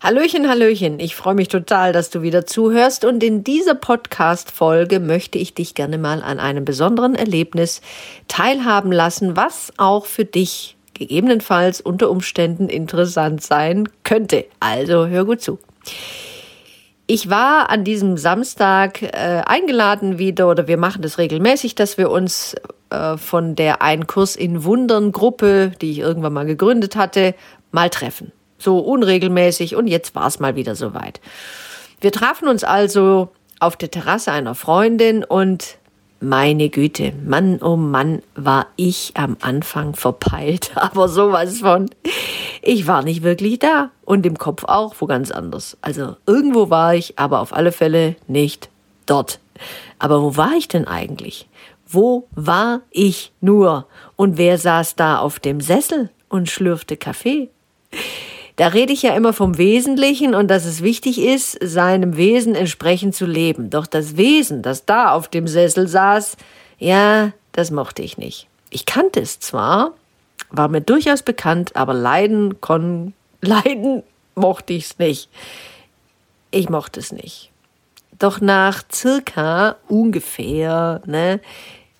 Hallöchen, Hallöchen. Ich freue mich total, dass du wieder zuhörst und in dieser Podcast-Folge möchte ich dich gerne mal an einem besonderen Erlebnis teilhaben lassen, was auch für dich gegebenenfalls unter Umständen interessant sein könnte. Also hör gut zu. Ich war an diesem Samstag äh, eingeladen wieder, oder wir machen das regelmäßig, dass wir uns äh, von der Ein Kurs in Wundern Gruppe, die ich irgendwann mal gegründet hatte, mal treffen so unregelmäßig und jetzt war es mal wieder soweit. Wir trafen uns also auf der Terrasse einer Freundin und meine Güte, Mann, oh Mann, war ich am Anfang verpeilt, aber sowas von. Ich war nicht wirklich da und im Kopf auch wo ganz anders. Also irgendwo war ich, aber auf alle Fälle nicht dort. Aber wo war ich denn eigentlich? Wo war ich nur? Und wer saß da auf dem Sessel und schlürfte Kaffee? Da rede ich ja immer vom Wesentlichen und dass es wichtig ist, seinem Wesen entsprechend zu leben. Doch das Wesen, das da auf dem Sessel saß, ja, das mochte ich nicht. Ich kannte es zwar, war mir durchaus bekannt, aber leiden kon, leiden mochte ich es nicht. Ich mochte es nicht. Doch nach circa ungefähr, ne,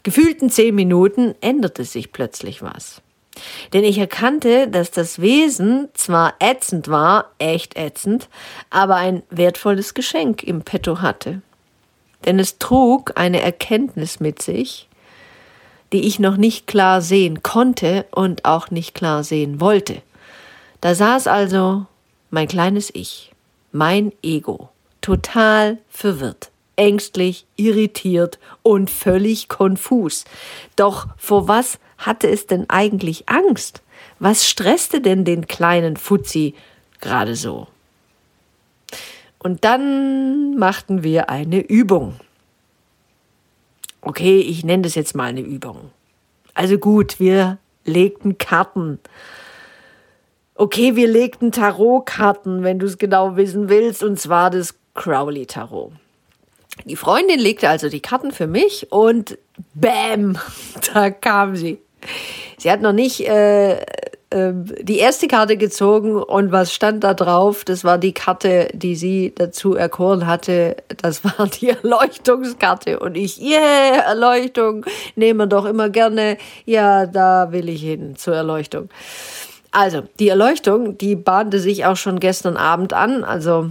gefühlten zehn Minuten änderte sich plötzlich was. Denn ich erkannte, dass das Wesen zwar ätzend war, echt ätzend, aber ein wertvolles Geschenk im Petto hatte. Denn es trug eine Erkenntnis mit sich, die ich noch nicht klar sehen konnte und auch nicht klar sehen wollte. Da saß also mein kleines Ich, mein Ego, total verwirrt, ängstlich, irritiert und völlig konfus. Doch vor was hatte es denn eigentlich Angst? Was stresste denn den kleinen Fuzzi gerade so? Und dann machten wir eine Übung. Okay, ich nenne das jetzt mal eine Übung. Also gut, wir legten Karten. Okay, wir legten Tarotkarten, wenn du es genau wissen willst, und zwar das Crowley Tarot. Die Freundin legte also die Karten für mich und bäm, da kam sie. Sie hat noch nicht äh, äh, die erste Karte gezogen und was stand da drauf? Das war die Karte, die sie dazu erkoren hatte. Das war die Erleuchtungskarte. Und ich, yeah, Erleuchtung, nehme doch immer gerne. Ja, da will ich hin zur Erleuchtung. Also, die Erleuchtung, die bahnte sich auch schon gestern Abend an, also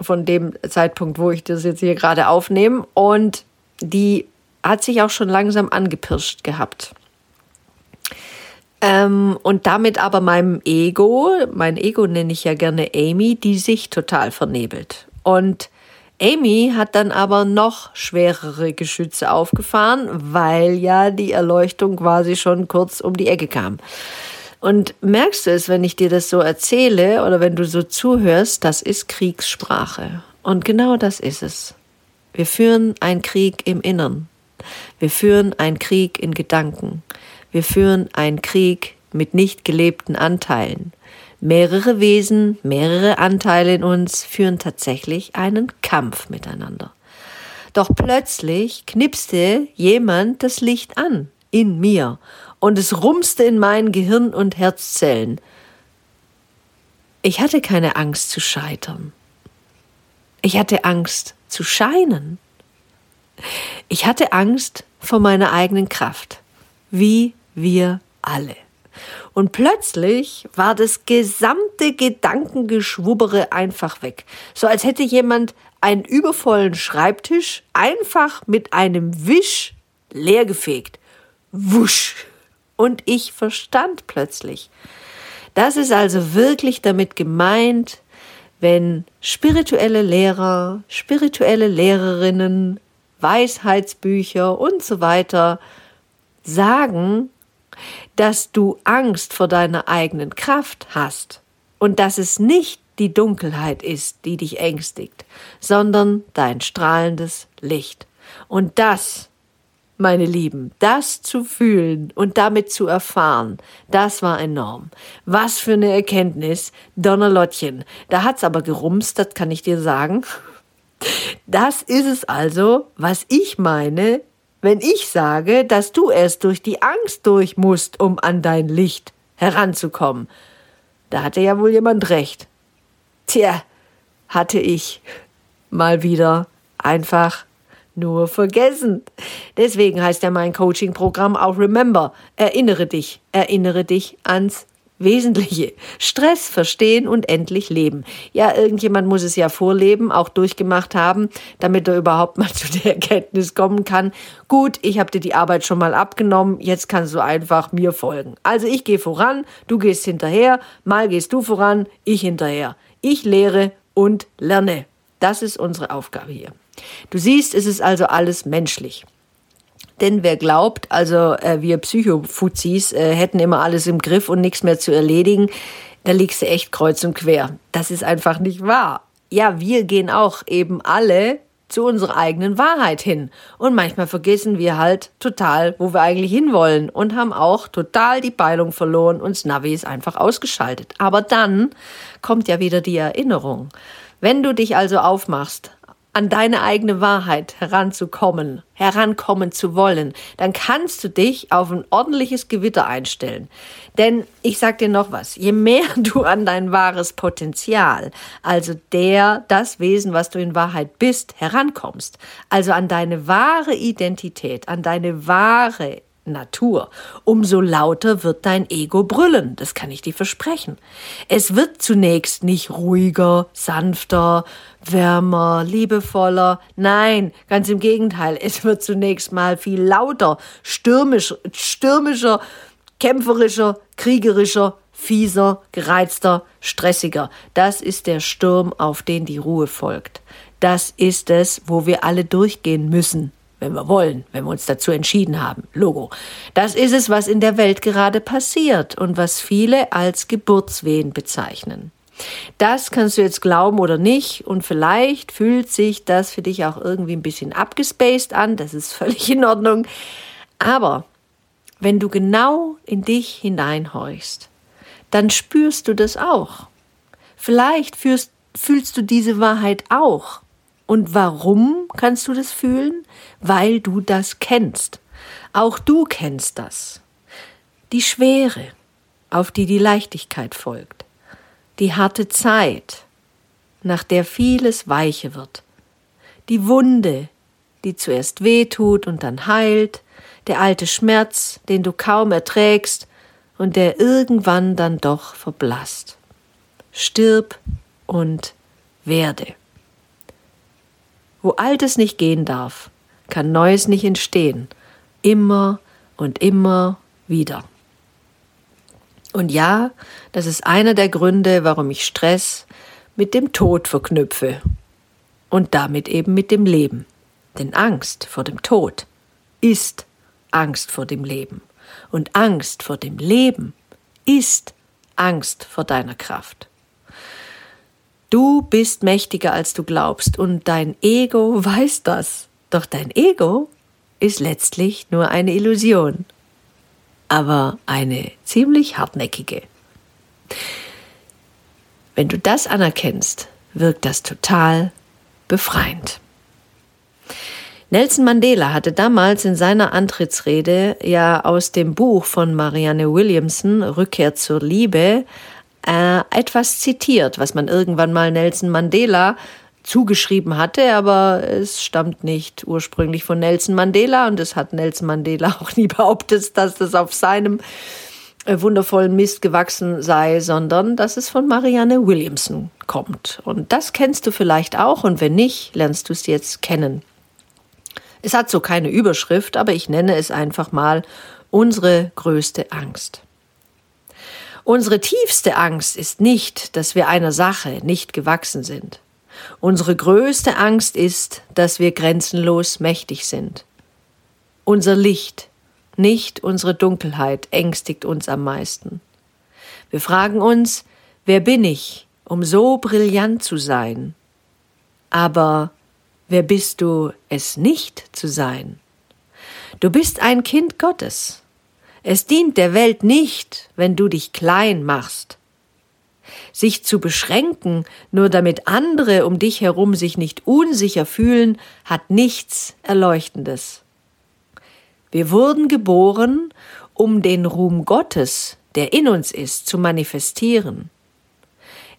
von dem Zeitpunkt, wo ich das jetzt hier gerade aufnehme. Und die hat sich auch schon langsam angepirscht gehabt. Ähm, und damit aber meinem Ego, mein Ego nenne ich ja gerne Amy, die sich total vernebelt. Und Amy hat dann aber noch schwerere Geschütze aufgefahren, weil ja die Erleuchtung quasi schon kurz um die Ecke kam. Und merkst du es, wenn ich dir das so erzähle oder wenn du so zuhörst, das ist Kriegssprache. Und genau das ist es. Wir führen einen Krieg im Innern. Wir führen einen Krieg in Gedanken. Wir führen einen Krieg mit nicht gelebten Anteilen. Mehrere Wesen, mehrere Anteile in uns führen tatsächlich einen Kampf miteinander. Doch plötzlich knipste jemand das Licht an in mir und es rumste in meinen Gehirn und Herzzellen. Ich hatte keine Angst zu scheitern. Ich hatte Angst zu scheinen. Ich hatte Angst vor meiner eigenen Kraft. Wie wir alle. Und plötzlich war das gesamte Gedankengeschwubbere einfach weg. So als hätte jemand einen übervollen Schreibtisch einfach mit einem Wisch leergefegt. Wusch. Und ich verstand plötzlich. Das ist also wirklich damit gemeint, wenn spirituelle Lehrer, spirituelle Lehrerinnen, Weisheitsbücher und so weiter sagen, dass du Angst vor deiner eigenen Kraft hast und dass es nicht die Dunkelheit ist, die dich ängstigt, sondern dein strahlendes Licht. Und das, meine Lieben, das zu fühlen und damit zu erfahren, das war enorm. Was für eine Erkenntnis, Donnerlottchen. Da hat's aber gerumst, das kann ich dir sagen. Das ist es also, was ich meine, wenn ich sage, dass du erst durch die Angst durch musst, um an dein Licht heranzukommen. Da hatte ja wohl jemand recht. Tja, hatte ich mal wieder einfach nur vergessen. Deswegen heißt ja mein Coaching-Programm auch Remember. Erinnere dich, erinnere dich ans Wesentliche. Stress verstehen und endlich leben. Ja, irgendjemand muss es ja vorleben, auch durchgemacht haben, damit er überhaupt mal zu der Erkenntnis kommen kann. Gut, ich habe dir die Arbeit schon mal abgenommen, jetzt kannst du einfach mir folgen. Also ich gehe voran, du gehst hinterher, mal gehst du voran, ich hinterher. Ich lehre und lerne. Das ist unsere Aufgabe hier. Du siehst, es ist also alles menschlich. Denn wer glaubt, also äh, wir Psychofuzis äh, hätten immer alles im Griff und nichts mehr zu erledigen, da liegst du echt kreuz und quer. Das ist einfach nicht wahr. Ja, wir gehen auch eben alle zu unserer eigenen Wahrheit hin. Und manchmal vergessen wir halt total, wo wir eigentlich hinwollen und haben auch total die Peilung verloren und das Navi ist einfach ausgeschaltet. Aber dann kommt ja wieder die Erinnerung. Wenn du dich also aufmachst, an deine eigene Wahrheit heranzukommen, herankommen zu wollen, dann kannst du dich auf ein ordentliches Gewitter einstellen. Denn ich sag dir noch was, je mehr du an dein wahres Potenzial, also der, das Wesen, was du in Wahrheit bist, herankommst, also an deine wahre Identität, an deine wahre Natur, umso lauter wird dein Ego brüllen, das kann ich dir versprechen. Es wird zunächst nicht ruhiger, sanfter, wärmer, liebevoller, nein, ganz im Gegenteil, es wird zunächst mal viel lauter, stürmisch, stürmischer, kämpferischer, kriegerischer, fieser, gereizter, stressiger. Das ist der Sturm, auf den die Ruhe folgt. Das ist es, wo wir alle durchgehen müssen wenn wir wollen, wenn wir uns dazu entschieden haben. Logo. Das ist es, was in der Welt gerade passiert und was viele als Geburtswehen bezeichnen. Das kannst du jetzt glauben oder nicht und vielleicht fühlt sich das für dich auch irgendwie ein bisschen abgespaced an, das ist völlig in Ordnung. Aber wenn du genau in dich hineinhorchst, dann spürst du das auch. Vielleicht fühlst, fühlst du diese Wahrheit auch. Und warum kannst du das fühlen? Weil du das kennst. Auch du kennst das. Die Schwere, auf die die Leichtigkeit folgt. Die harte Zeit, nach der vieles weiche wird. Die Wunde, die zuerst weh tut und dann heilt. Der alte Schmerz, den du kaum erträgst und der irgendwann dann doch verblasst. Stirb und werde. Wo Altes nicht gehen darf, kann Neues nicht entstehen. Immer und immer wieder. Und ja, das ist einer der Gründe, warum ich Stress mit dem Tod verknüpfe. Und damit eben mit dem Leben. Denn Angst vor dem Tod ist Angst vor dem Leben. Und Angst vor dem Leben ist Angst vor deiner Kraft. Du bist mächtiger, als du glaubst, und dein Ego weiß das. Doch dein Ego ist letztlich nur eine Illusion, aber eine ziemlich hartnäckige. Wenn du das anerkennst, wirkt das total befreiend. Nelson Mandela hatte damals in seiner Antrittsrede ja aus dem Buch von Marianne Williamson Rückkehr zur Liebe äh, etwas zitiert, was man irgendwann mal Nelson Mandela zugeschrieben hatte, aber es stammt nicht ursprünglich von Nelson Mandela und es hat Nelson Mandela auch nie behauptet, dass das auf seinem äh, wundervollen Mist gewachsen sei, sondern dass es von Marianne Williamson kommt. Und das kennst du vielleicht auch und wenn nicht, lernst du es jetzt kennen. Es hat so keine Überschrift, aber ich nenne es einfach mal unsere größte Angst. Unsere tiefste Angst ist nicht, dass wir einer Sache nicht gewachsen sind. Unsere größte Angst ist, dass wir grenzenlos mächtig sind. Unser Licht, nicht unsere Dunkelheit, ängstigt uns am meisten. Wir fragen uns, wer bin ich, um so brillant zu sein. Aber wer bist du, es nicht zu sein? Du bist ein Kind Gottes. Es dient der Welt nicht, wenn du dich klein machst. Sich zu beschränken, nur damit andere um dich herum sich nicht unsicher fühlen, hat nichts Erleuchtendes. Wir wurden geboren, um den Ruhm Gottes, der in uns ist, zu manifestieren.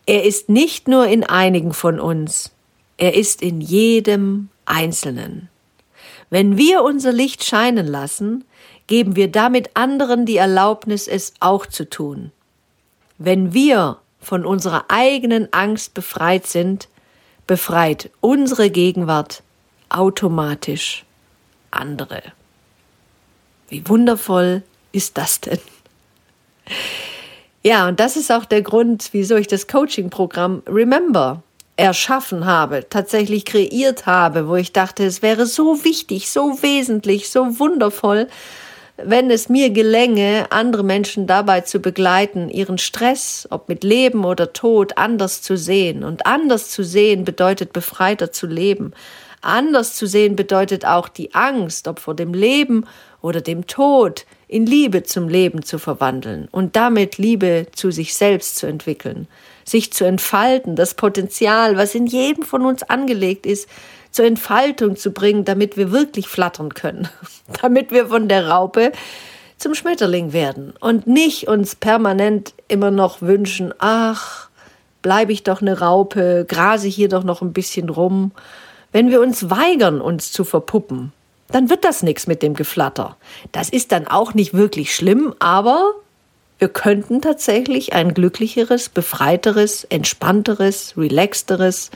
Er ist nicht nur in einigen von uns, er ist in jedem Einzelnen. Wenn wir unser Licht scheinen lassen, geben wir damit anderen die Erlaubnis, es auch zu tun. Wenn wir von unserer eigenen Angst befreit sind, befreit unsere Gegenwart automatisch andere. Wie wundervoll ist das denn? Ja, und das ist auch der Grund, wieso ich das Coaching-Programm Remember erschaffen habe, tatsächlich kreiert habe, wo ich dachte, es wäre so wichtig, so wesentlich, so wundervoll, wenn es mir gelänge, andere Menschen dabei zu begleiten, ihren Stress, ob mit Leben oder Tod, anders zu sehen. Und anders zu sehen bedeutet befreiter zu leben. Anders zu sehen bedeutet auch die Angst, ob vor dem Leben oder dem Tod, in Liebe zum Leben zu verwandeln und damit Liebe zu sich selbst zu entwickeln, sich zu entfalten, das Potenzial, was in jedem von uns angelegt ist, zur Entfaltung zu bringen, damit wir wirklich flattern können, damit wir von der Raupe zum Schmetterling werden und nicht uns permanent immer noch wünschen, ach, bleibe ich doch eine Raupe, grase hier doch noch ein bisschen rum. Wenn wir uns weigern, uns zu verpuppen, dann wird das nichts mit dem Geflatter. Das ist dann auch nicht wirklich schlimm, aber wir könnten tatsächlich ein glücklicheres, befreiteres, entspannteres, relaxteres,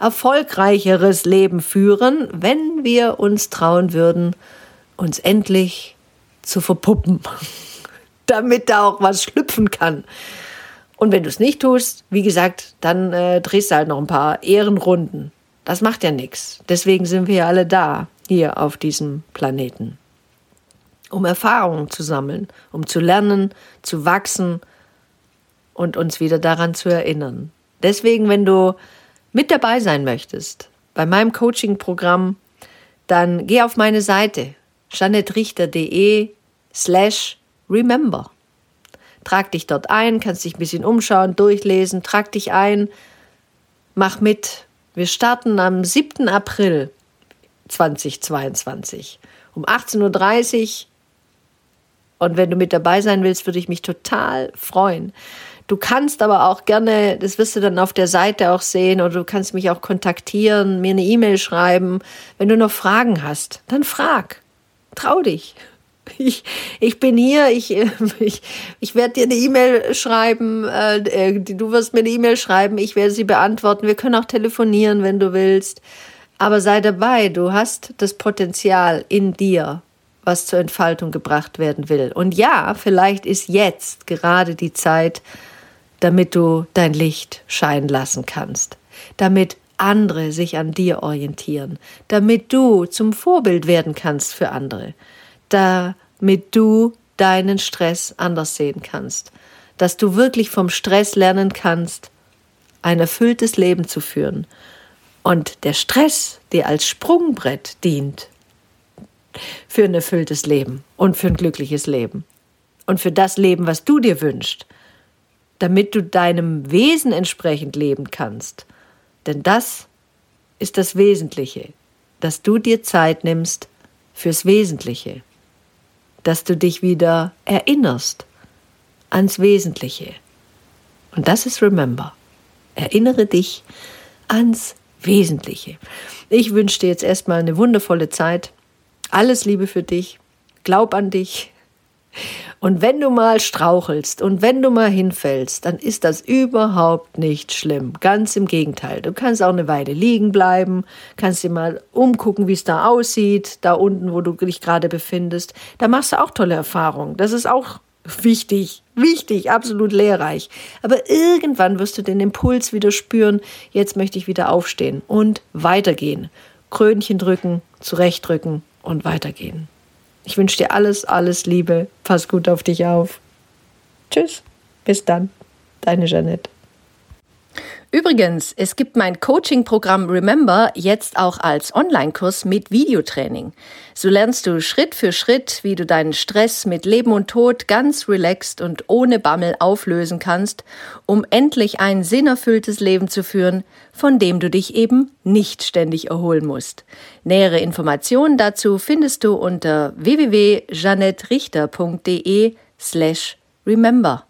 erfolgreicheres Leben führen, wenn wir uns trauen würden, uns endlich zu verpuppen, damit da auch was schlüpfen kann. Und wenn du es nicht tust, wie gesagt, dann äh, drehst du halt noch ein paar Ehrenrunden. Das macht ja nichts. Deswegen sind wir ja alle da, hier auf diesem Planeten. Um Erfahrungen zu sammeln, um zu lernen, zu wachsen und uns wieder daran zu erinnern. Deswegen, wenn du mit dabei sein möchtest bei meinem Coaching-Programm, dann geh auf meine Seite janettrichter.de slash remember. Trag dich dort ein, kannst dich ein bisschen umschauen, durchlesen, trag dich ein, mach mit. Wir starten am 7. April 2022 um 18.30 Uhr. Und wenn du mit dabei sein willst, würde ich mich total freuen. Du kannst aber auch gerne, das wirst du dann auf der Seite auch sehen, oder du kannst mich auch kontaktieren, mir eine E-Mail schreiben. Wenn du noch Fragen hast, dann frag. Trau dich. Ich, ich bin hier, ich, ich, ich werde dir eine E-Mail schreiben, äh, du wirst mir eine E-Mail schreiben, ich werde sie beantworten. Wir können auch telefonieren, wenn du willst. Aber sei dabei, du hast das Potenzial in dir, was zur Entfaltung gebracht werden will. Und ja, vielleicht ist jetzt gerade die Zeit, damit du dein Licht scheinen lassen kannst, damit andere sich an dir orientieren, damit du zum Vorbild werden kannst für andere, damit du deinen Stress anders sehen kannst, dass du wirklich vom Stress lernen kannst, ein erfülltes Leben zu führen. Und der Stress dir als Sprungbrett dient für ein erfülltes Leben und für ein glückliches Leben und für das Leben, was du dir wünschst damit du deinem Wesen entsprechend leben kannst. Denn das ist das Wesentliche, dass du dir Zeit nimmst fürs Wesentliche, dass du dich wieder erinnerst ans Wesentliche. Und das ist Remember. Erinnere dich ans Wesentliche. Ich wünsche dir jetzt erstmal eine wundervolle Zeit. Alles Liebe für dich. Glaub an dich. Und wenn du mal strauchelst und wenn du mal hinfällst, dann ist das überhaupt nicht schlimm. Ganz im Gegenteil. Du kannst auch eine Weile liegen bleiben, kannst dir mal umgucken, wie es da aussieht, da unten, wo du dich gerade befindest. Da machst du auch tolle Erfahrungen. Das ist auch wichtig, wichtig, absolut lehrreich. Aber irgendwann wirst du den Impuls wieder spüren, jetzt möchte ich wieder aufstehen und weitergehen. Krönchen drücken, zurechtdrücken und weitergehen. Ich wünsche dir alles, alles Liebe. Pass gut auf dich auf. Tschüss. Bis dann. Deine Jeanette. Übrigens, es gibt mein Coaching-Programm Remember jetzt auch als Online-Kurs mit Videotraining. So lernst du Schritt für Schritt, wie du deinen Stress mit Leben und Tod ganz relaxed und ohne Bammel auflösen kannst, um endlich ein sinnerfülltes Leben zu führen, von dem du dich eben nicht ständig erholen musst. Nähere Informationen dazu findest du unter www.janettrichter.de slash remember.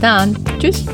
Dann. Tschüss.